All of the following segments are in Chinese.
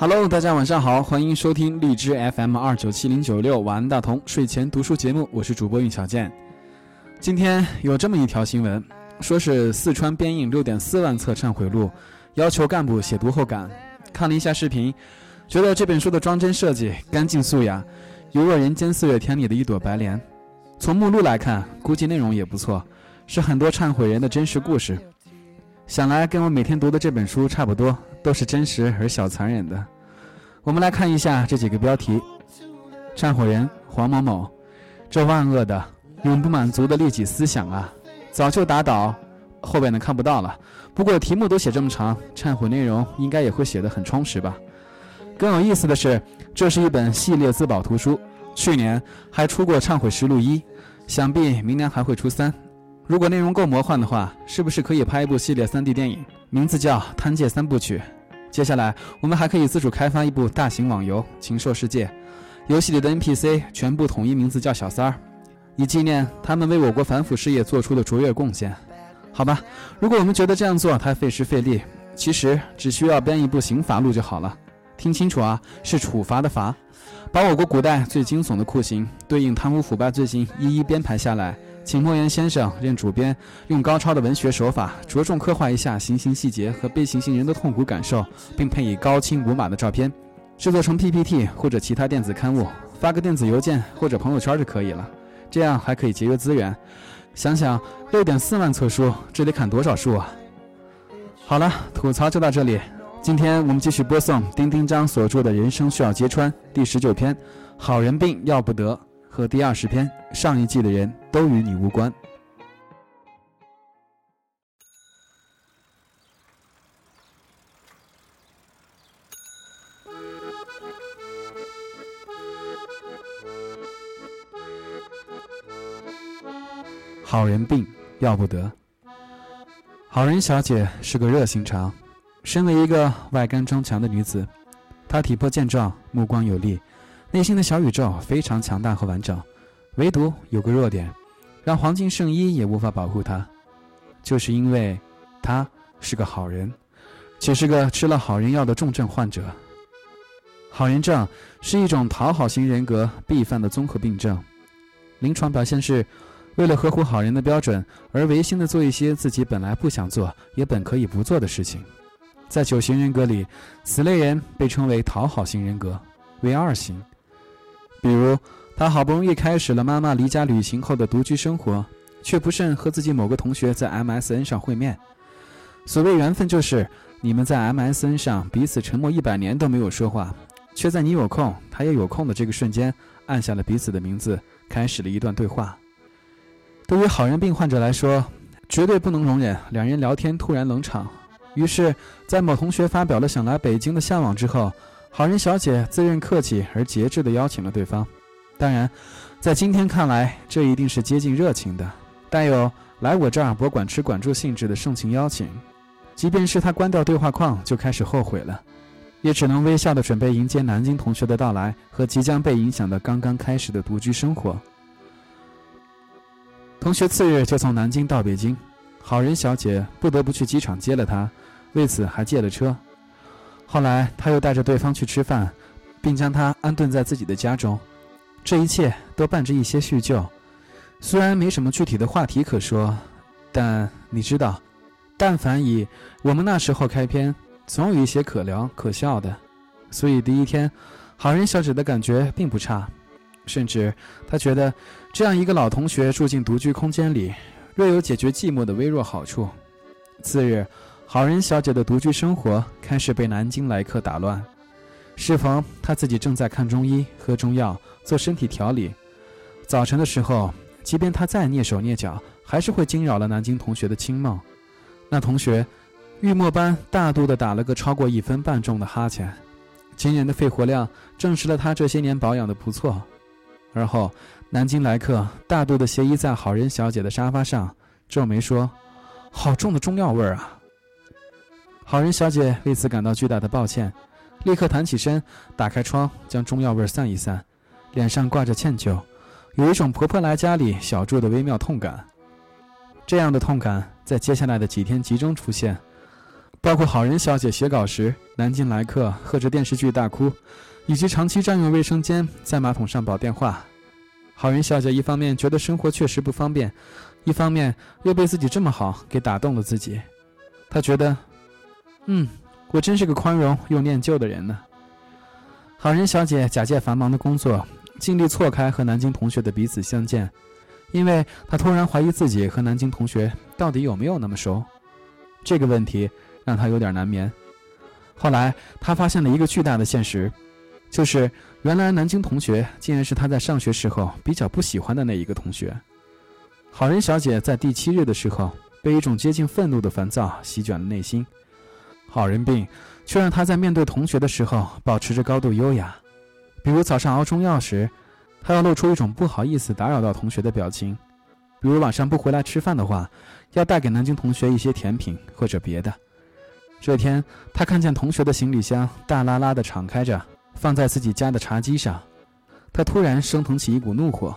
Hello，大家晚上好，欢迎收听荔枝 FM 二九七零九六晚安大同睡前读书节目，我是主播运小健。今天有这么一条新闻，说是四川编印六点四万册忏悔录，要求干部写读后感。看了一下视频，觉得这本书的装帧设计干净素雅，犹若人间四月天里的一朵白莲。从目录来看，估计内容也不错，是很多忏悔人的真实故事。想来跟我每天读的这本书差不多，都是真实而小残忍的。我们来看一下这几个标题：忏悔人黄某某，这万恶的、永不满足的利己思想啊，早就打倒。后边的看不到了，不过题目都写这么长，忏悔内容应该也会写得很充实吧。更有意思的是，这是一本系列自保图书，去年还出过《忏悔实录一》，想必明年还会出三。如果内容够魔幻的话，是不是可以拍一部系列 3D 电影，名字叫《贪戒三部曲》？接下来我们还可以自主开发一部大型网游《禽兽世界》，游戏里的 NPC 全部统一名字叫小三儿，以纪念他们为我国反腐事业做出的卓越贡献。好吧，如果我们觉得这样做太费时费力，其实只需要编一部刑罚录就好了。听清楚啊，是处罚的罚，把我国古代最惊悚的酷刑对应贪污腐败罪行一一编排下来。请莫言先生任主编，用高超的文学手法，着重刻画一下行刑细节和被行刑人的痛苦感受，并配以高清无码的照片，制作成 PPT 或者其他电子刊物，发个电子邮件或者朋友圈就可以了。这样还可以节约资源。想想六点四万册书，这得砍多少树啊！好了，吐槽就到这里。今天我们继续播送丁丁章所著的《人生需要揭穿》第十九篇：好人病要不得。和第二十篇，上一季的人都与你无关。好人病要不得。好人小姐是个热心肠，身为一个外干中强的女子，她体魄健壮，目光有力。内心的小宇宙非常强大和完整，唯独有个弱点，让黄金圣衣也无法保护他，就是因为，他是个好人，且是个吃了好人药的重症患者。好人症是一种讨好型人格必犯的综合病症，临床表现是，为了合乎好人的标准而违心的做一些自己本来不想做也本可以不做的事情。在九型人格里，此类人被称为讨好型人格，为二型。比如，他好不容易开始了妈妈离家旅行后的独居生活，却不慎和自己某个同学在 MSN 上会面。所谓缘分，就是你们在 MSN 上彼此沉默一百年都没有说话，却在你有空他也有空的这个瞬间，按下了彼此的名字，开始了一段对话。对于好人病患者来说，绝对不能容忍两人聊天突然冷场。于是，在某同学发表了想来北京的向往之后。好人小姐自认客气而节制地邀请了对方，当然，在今天看来，这一定是接近热情的，带有来我这儿博管吃管住性质的盛情邀请。即便是他关掉对话框就开始后悔了，也只能微笑地准备迎接南京同学的到来和即将被影响的刚刚开始的独居生活。同学次日就从南京到北京，好人小姐不得不去机场接了他，为此还借了车。后来，他又带着对方去吃饭，并将他安顿在自己的家中。这一切都伴着一些叙旧，虽然没什么具体的话题可说，但你知道，但凡以我们那时候开篇，总有一些可聊可笑的。所以第一天，好人小姐的感觉并不差，甚至她觉得这样一个老同学住进独居空间里，略有解决寂寞的微弱好处。次日。好人小姐的独居生活开始被南京来客打乱。适逢她自己正在看中医、喝中药、做身体调理，早晨的时候，即便她再蹑手蹑脚，还是会惊扰了南京同学的清梦。那同学，玉墨般大度地打了个超过一分半钟的哈欠，惊人的肺活量证实了他这些年保养的不错。而后，南京来客大度地斜倚在好人小姐的沙发上，皱眉说：“好重的中药味儿啊！”好人小姐为此感到巨大的抱歉，立刻弹起身，打开窗，将中药味散一散，脸上挂着歉疚，有一种婆婆来家里小住的微妙痛感。这样的痛感在接下来的几天集中出现，包括好人小姐写稿时南京来客喝着电视剧大哭，以及长期占用卫生间在马桶上煲电话。好人小姐一方面觉得生活确实不方便，一方面又被自己这么好给打动了自己。她觉得，嗯，我真是个宽容又念旧的人呢。好人小姐假借繁忙的工作，尽力错开和南京同学的彼此相见，因为她突然怀疑自己和南京同学到底有没有那么熟。这个问题。让她有点难眠。后来，她发现了一个巨大的现实，就是原来南京同学竟然是她在上学时候比较不喜欢的那一个同学。好人小姐在第七日的时候，被一种接近愤怒的烦躁席卷了内心。好人病却让他在面对同学的时候保持着高度优雅，比如早上熬中药时，他要露出一种不好意思打扰到同学的表情；比如晚上不回来吃饭的话，要带给南京同学一些甜品或者别的。这天，他看见同学的行李箱大拉拉地敞开着，放在自己家的茶几上，他突然升腾起一股怒火。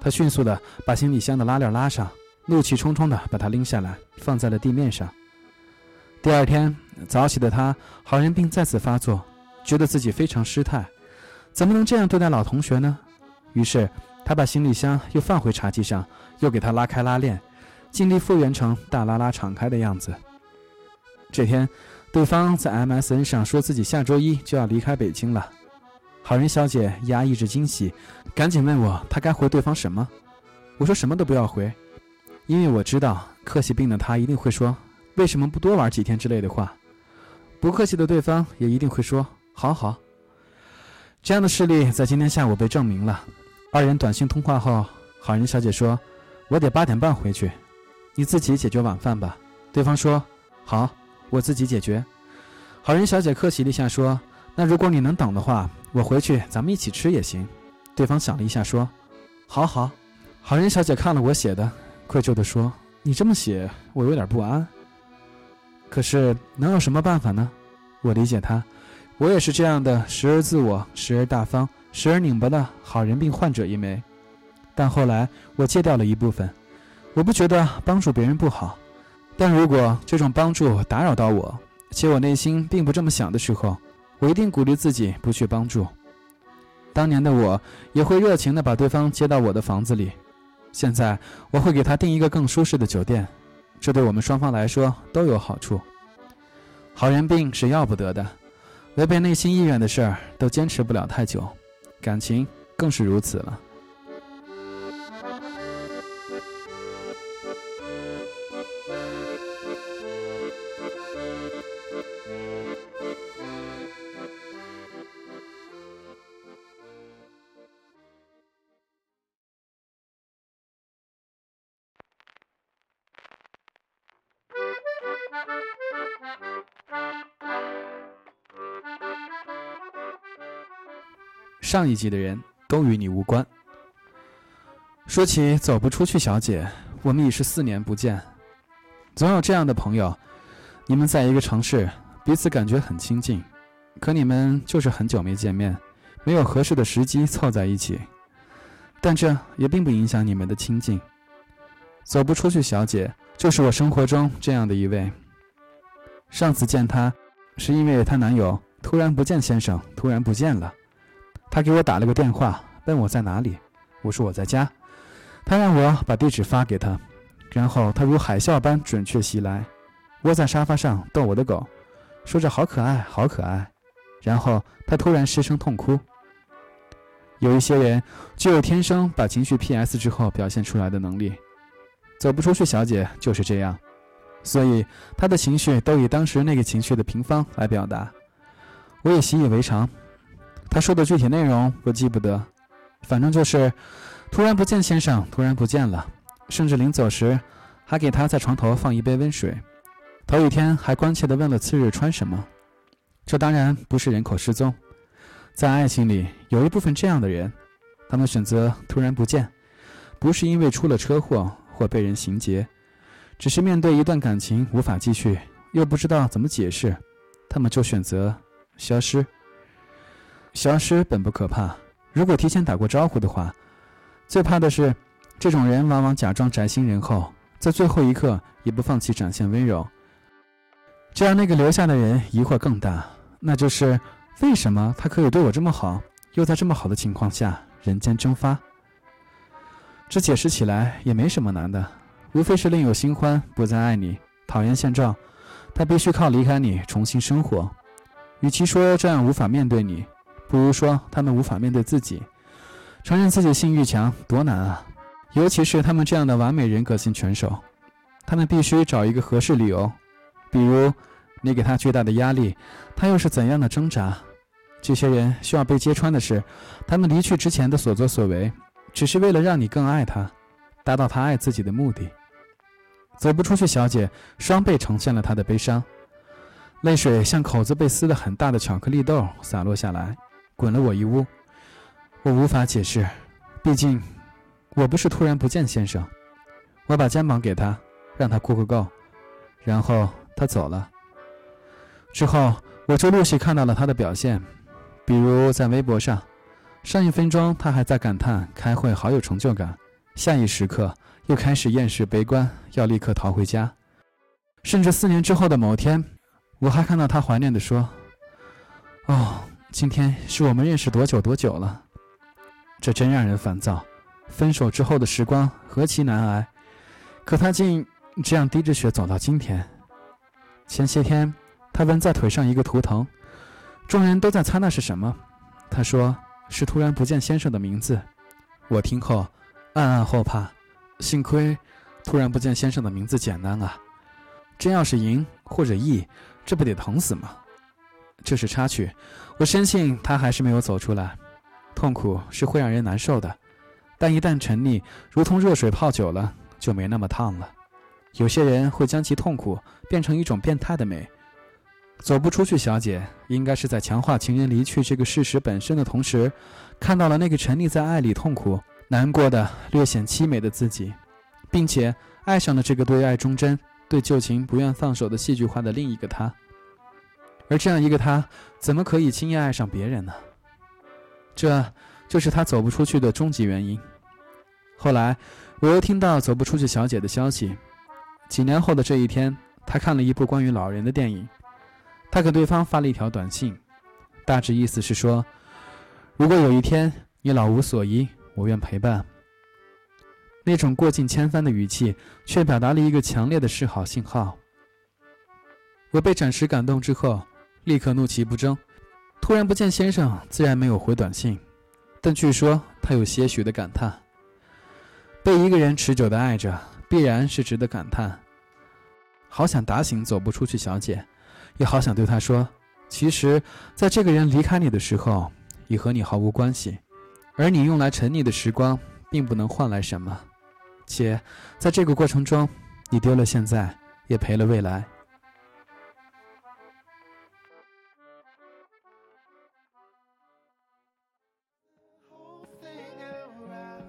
他迅速地把行李箱的拉链拉上，怒气冲冲地把它拎下来，放在了地面上。第二天早起的他，好人病再次发作，觉得自己非常失态，怎么能这样对待老同学呢？于是他把行李箱又放回茶几上，又给他拉开拉链，尽力复原成大拉拉敞开的样子。这天，对方在 MSN 上说自己下周一就要离开北京了。好人小姐压抑着惊喜，赶紧问我她该回对方什么。我说什么都不要回，因为我知道客气病的他一定会说为什么不多玩几天之类的话。不客气的对方也一定会说好好。这样的事例在今天下午被证明了。二人短信通话后，好人小姐说：“我得八点半回去，你自己解决晚饭吧。”对方说：“好。”我自己解决。好人小姐客气了一下说：“那如果你能等的话，我回去咱们一起吃也行。”对方想了一下说：“好好。”好人小姐看了我写的，愧疚地说：“你这么写，我有点不安。可是能有什么办法呢？”我理解他，我也是这样的，时而自我，时而大方，时而拧巴的好人病患者一枚。但后来我戒掉了一部分，我不觉得帮助别人不好。但如果这种帮助打扰到我，且我内心并不这么想的时候，我一定鼓励自己不去帮助。当年的我也会热情地把对方接到我的房子里，现在我会给他订一个更舒适的酒店，这对我们双方来说都有好处。好人病是要不得的，违背内心意愿的事儿都坚持不了太久，感情更是如此了。上一季的人都与你无关。说起走不出去，小姐，我们已是四年不见。总有这样的朋友，你们在一个城市，彼此感觉很亲近，可你们就是很久没见面，没有合适的时机凑在一起。但这也并不影响你们的亲近。走不出去，小姐，就是我生活中这样的一位。上次见她，是因为她男友突然不见先生，突然不见了。他给我打了个电话，问我在哪里。我说我在家。他让我把地址发给他，然后他如海啸般准确袭来，窝在沙发上逗我的狗，说着好可爱，好可爱。然后他突然失声痛哭。有一些人具有天生把情绪 P.S. 之后表现出来的能力，走不出去，小姐就是这样。所以他的情绪都以当时那个情绪的平方来表达，我也习以为常。他说的具体内容我记不得，反正就是突然不见先生，突然不见了，甚至临走时还给他在床头放一杯温水。头一天还关切地问了次日穿什么。这当然不是人口失踪，在爱情里有一部分这样的人，他们选择突然不见，不是因为出了车祸或被人行劫，只是面对一段感情无法继续，又不知道怎么解释，他们就选择消失。消失本不可怕，如果提前打过招呼的话，最怕的是，这种人往往假装宅心仁厚，在最后一刻也不放弃展现温柔。这让那个留下的人疑惑更大，那就是为什么他可以对我这么好，又在这么好的情况下人间蒸发？这解释起来也没什么难的，无非是另有新欢，不再爱你，讨厌现状，他必须靠离开你重新生活。与其说这样无法面对你，不如说他们无法面对自己。承认自己性欲强多难啊！尤其是他们这样的完美人格型拳手，他们必须找一个合适理由，比如你给他巨大的压力，他又是怎样的挣扎？这些人需要被揭穿的是，他们离去之前的所作所为，只是为了让你更爱他，达到他爱自己的目的。走不出去，小姐双倍呈现了她的悲伤，泪水像口子被撕得很大的巧克力豆洒落下来，滚了我一屋。我无法解释，毕竟我不是突然不见先生。我把肩膀给他，让他哭个够，然后他走了。之后我就陆续看到了他的表现，比如在微博上，上一分钟他还在感叹开会好有成就感，下一时刻又开始厌世悲观，要立刻逃回家。甚至四年之后的某天，我还看到他怀念地说：“哦，今天是我们认识多久多久了。”这真让人烦躁。分手之后的时光何其难挨，可他竟这样滴着血走到今天。前些天，他纹在腿上一个图腾，众人都在猜那是什么。他说是突然不见先生的名字。我听后暗暗后怕，幸亏突然不见先生的名字简单啊，真要是赢或者义，这不得疼死吗？这是插曲，我深信他还是没有走出来。痛苦是会让人难受的，但一旦沉溺，如同热水泡久了，就没那么烫了。有些人会将其痛苦变成一种变态的美。走不出去，小姐应该是在强化情人离去这个事实本身的同时，看到了那个沉溺在爱里痛苦、难过的、略显凄美的自己，并且爱上了这个对爱忠贞、对旧情不愿放手的戏剧化的另一个他。而这样一个他，怎么可以轻易爱上别人呢？这就是他走不出去的终极原因。后来，我又听到走不出去小姐的消息。几年后的这一天，他看了一部关于老人的电影。他给对方发了一条短信，大致意思是说：“如果有一天你老无所依，我愿陪伴。”那种过尽千帆的语气，却表达了一个强烈的示好信号。我被暂时感动之后，立刻怒其不争。突然不见先生，自然没有回短信，但据说他有些许的感叹。被一个人持久的爱着，必然是值得感叹。好想打醒走不出去小姐，也好想对她说：其实，在这个人离开你的时候，已和你毫无关系，而你用来沉溺的时光，并不能换来什么，且在这个过程中，你丢了现在，也赔了未来。